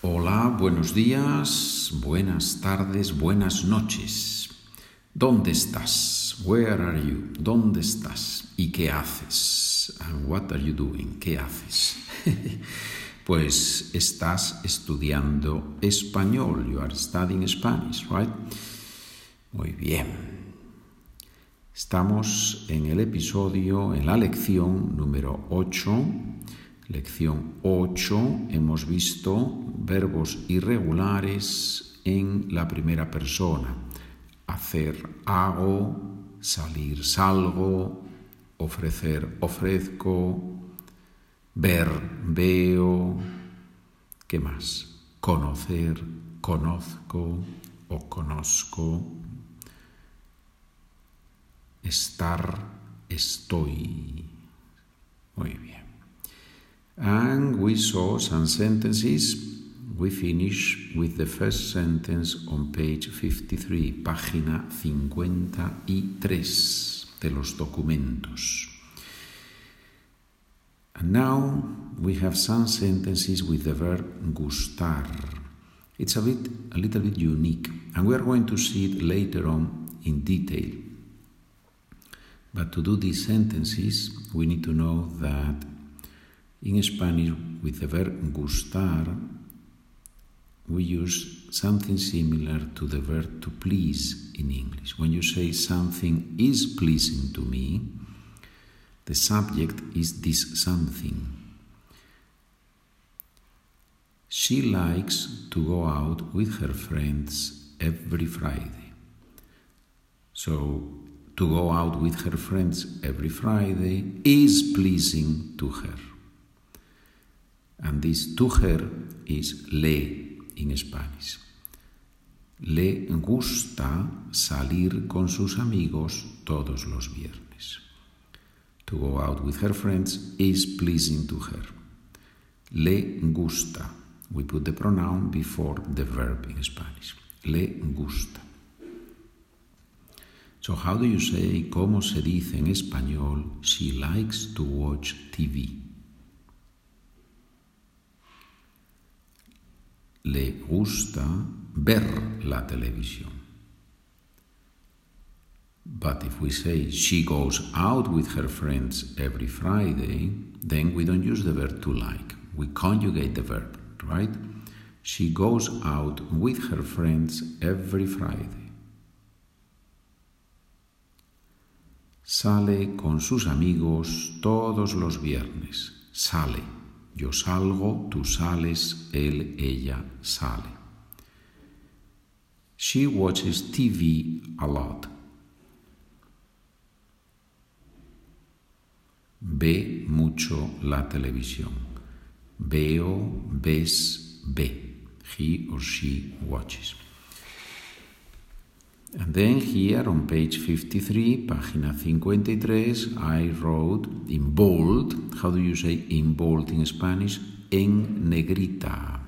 Hola, buenos días, buenas tardes, buenas noches. ¿Dónde estás? Where are you? ¿Dónde estás? ¿Y qué haces? And what are you doing? ¿Qué haces? pues estás estudiando español. You are studying Spanish, right? Muy bien. Estamos en el episodio, en la lección número 8 Lección 8 hemos visto verbos irregulares en la primera persona. Hacer hago, salir salgo, ofrecer ofrezco, ver veo, ¿qué más? Conocer conozco o conozco, estar estoy. Muy bien. And we saw some sentences. We finish with the first sentence on page 53, página 53 de los documentos. And now we have some sentences with the verb gustar. It's a bit a little bit unique, and we are going to see it later on in detail. But to do these sentences, we need to know that in Spanish, with the verb gustar, we use something similar to the verb to please in English. When you say something is pleasing to me, the subject is this something. She likes to go out with her friends every Friday. So, to go out with her friends every Friday is pleasing to her. And this to her is le in Spanish. Le gusta salir con sus amigos todos los viernes. To go out with her friends is pleasing to her. Le gusta. We put the pronoun before the verb in Spanish. Le gusta. So, how do you say, cómo se dice en español, she likes to watch TV? Le gusta ver la televisión. But if we say she goes out with her friends every Friday, then we don't use the verb to like. We conjugate the verb, right? She goes out with her friends every Friday. Sale con sus amigos todos los viernes. Sale. Yo salgo, tú sales, él, ella sale. She watches TV a lot. Ve mucho la televisión. Veo, ves, ve. He or she watches. And then here on page 53, página 53, I wrote in bold. How do you say in bold in Spanish? En negrita.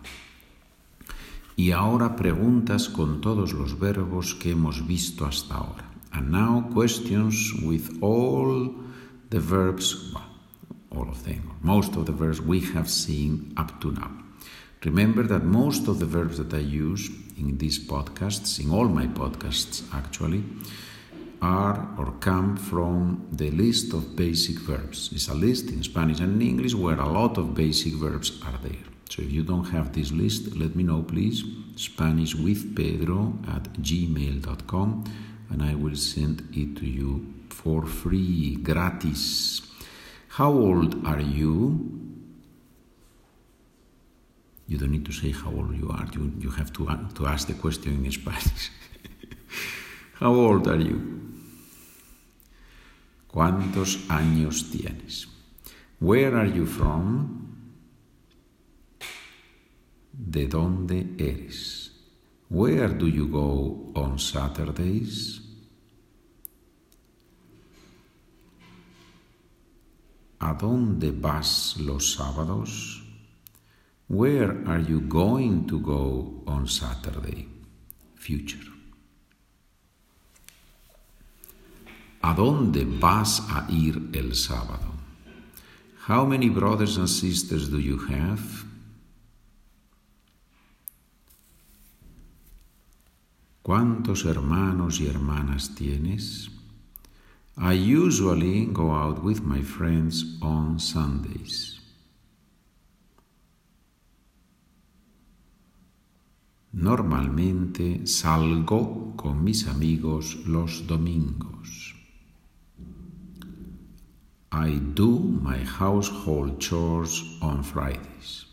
Y ahora preguntas con todos los verbos que hemos visto hasta ahora. And now questions with all the verbs, well, all of them, most of the verbs we have seen up to now. Remember that most of the verbs that I use in these podcasts, in all my podcasts actually, are or come from the list of basic verbs. It's a list in Spanish and in English where a lot of basic verbs are there. So if you don't have this list, let me know please. Spanish with Pedro at gmail.com and I will send it to you for free, gratis. How old are you? You don't need to say how old you are. You, you have to, to ask the question in Spanish. how old are you? ¿Cuántos años tienes? Where are you from? ¿De dónde eres? Where do you go on Saturdays? ¿A dónde vas los sábados? Where are you going to go on Saturday? Future. ¿A dónde vas a ir el sábado? How many brothers and sisters do you have? ¿Cuántos hermanos y hermanas tienes? I usually go out with my friends on Sundays. Normalmente salgo con mis amigos los domingos. I do my household chores on Fridays.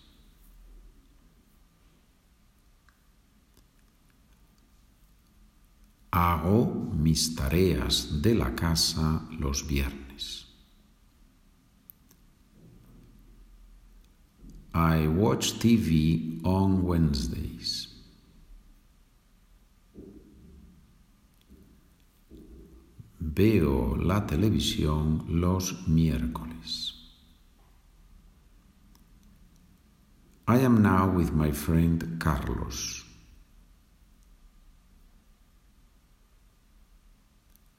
Hago mis tareas de la casa los viernes. I watch TV on Wednesdays. Veo la televisión los miércoles. I am now with my friend Carlos.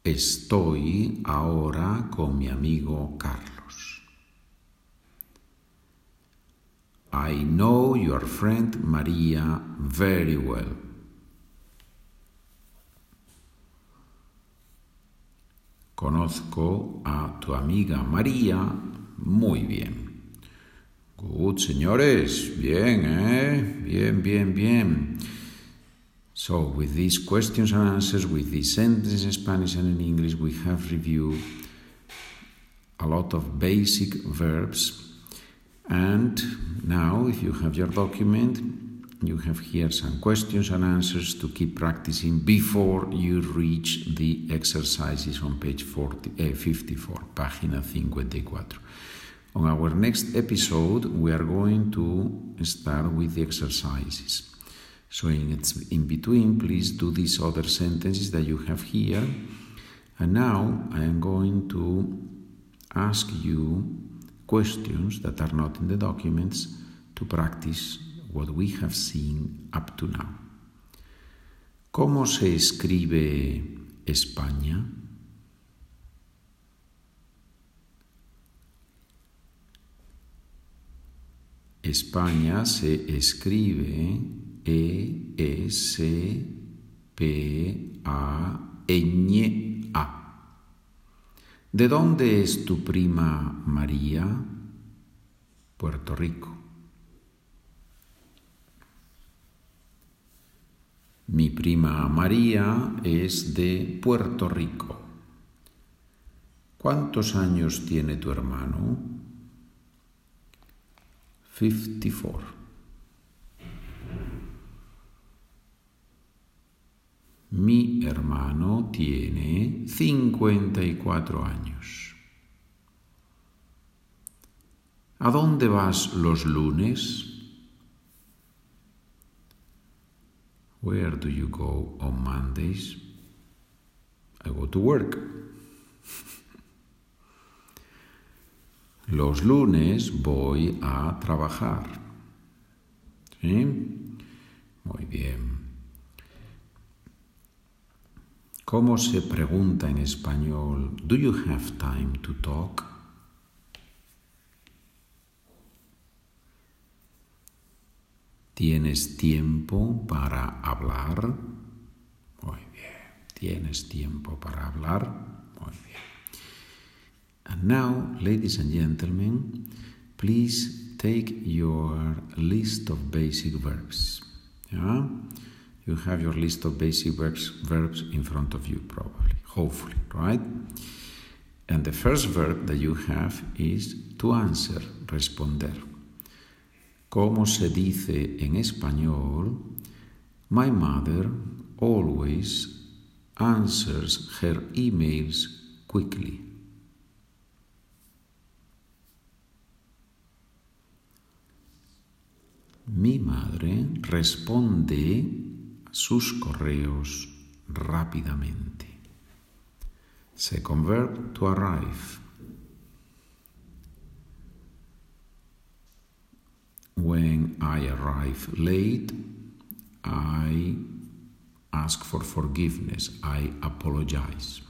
Estoy ahora con mi amigo Carlos. I know your friend Maria very well. Conozco a tu amiga María muy bien. Good, señores. Bien, ¿eh? Bien, bien, bien. So, with these questions and answers, with these sentences in Spanish and in English, we have reviewed a lot of basic verbs. And now, if you have your document, you have here some questions and answers to keep practicing before you reach the exercises on page 40, eh, 54, página 54. On our next episode, we are going to start with the exercises. So, in, in between, please do these other sentences that you have here. And now I am going to ask you questions that are not in the documents to practice what we have seen up to now. ¿Cómo se escribe España? España se escribe E S P A Ñ A. ¿De dónde es tu prima María? Puerto Rico. Mi prima María es de Puerto Rico. ¿Cuántos años tiene tu hermano? 54. Mi hermano tiene 54 años. ¿A dónde vas los lunes? Where do you go on Mondays? I go to work. Los lunes voy a trabajar. ¿Sí? Muy bien. ¿Cómo se pregunta en español? Do you have time to talk? ¿Tienes tiempo para hablar? Muy bien. ¿Tienes tiempo para hablar? Muy bien. And now, ladies and gentlemen, please take your list of basic verbs. Yeah? You have your list of basic verbs, verbs in front of you, probably, hopefully, right? And the first verb that you have is to answer, responder. ¿Cómo se dice en español? My mother always answers her emails quickly. Mi madre responde sus correos rápidamente. Second verb to arrive. When I arrive late, I ask for forgiveness, I apologize.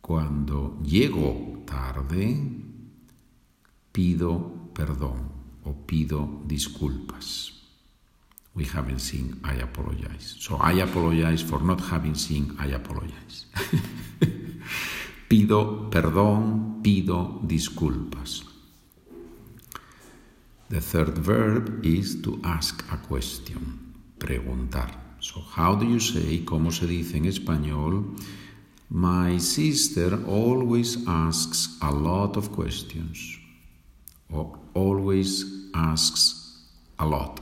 Cuando llego tarde, pido perdón o pido disculpas. we haven't seen I apologize. So I apologize for not having seen I apologize. pido perdón, pido disculpas. The third verb is to ask a question, preguntar. So how do you say, cómo se dice en español? My sister always asks a lot of questions. Or always asks a lot.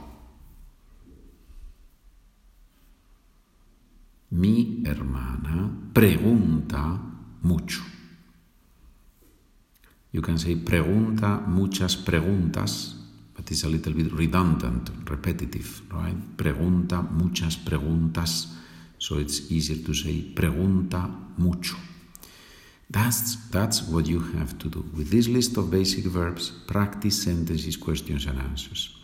Mi hermana pregunta mucho. You can say pregunta muchas preguntas, but it's a little bit redundant, repetitive, right? Pregunta muchas preguntas, so it's easier to say pregunta mucho. That's, that's what you have to do. With this list of basic verbs, practice sentences, questions, and answers.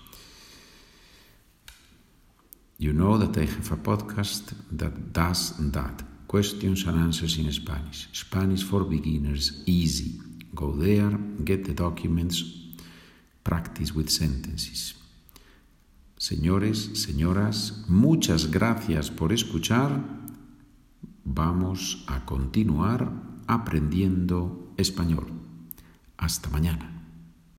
You know that I have a podcast that does that. Questions and answers in Spanish. Spanish for beginners, easy. Go there, get the documents, practice with sentences. Señores, señoras, muchas gracias por escuchar. Vamos a continuar aprendiendo español. Hasta mañana.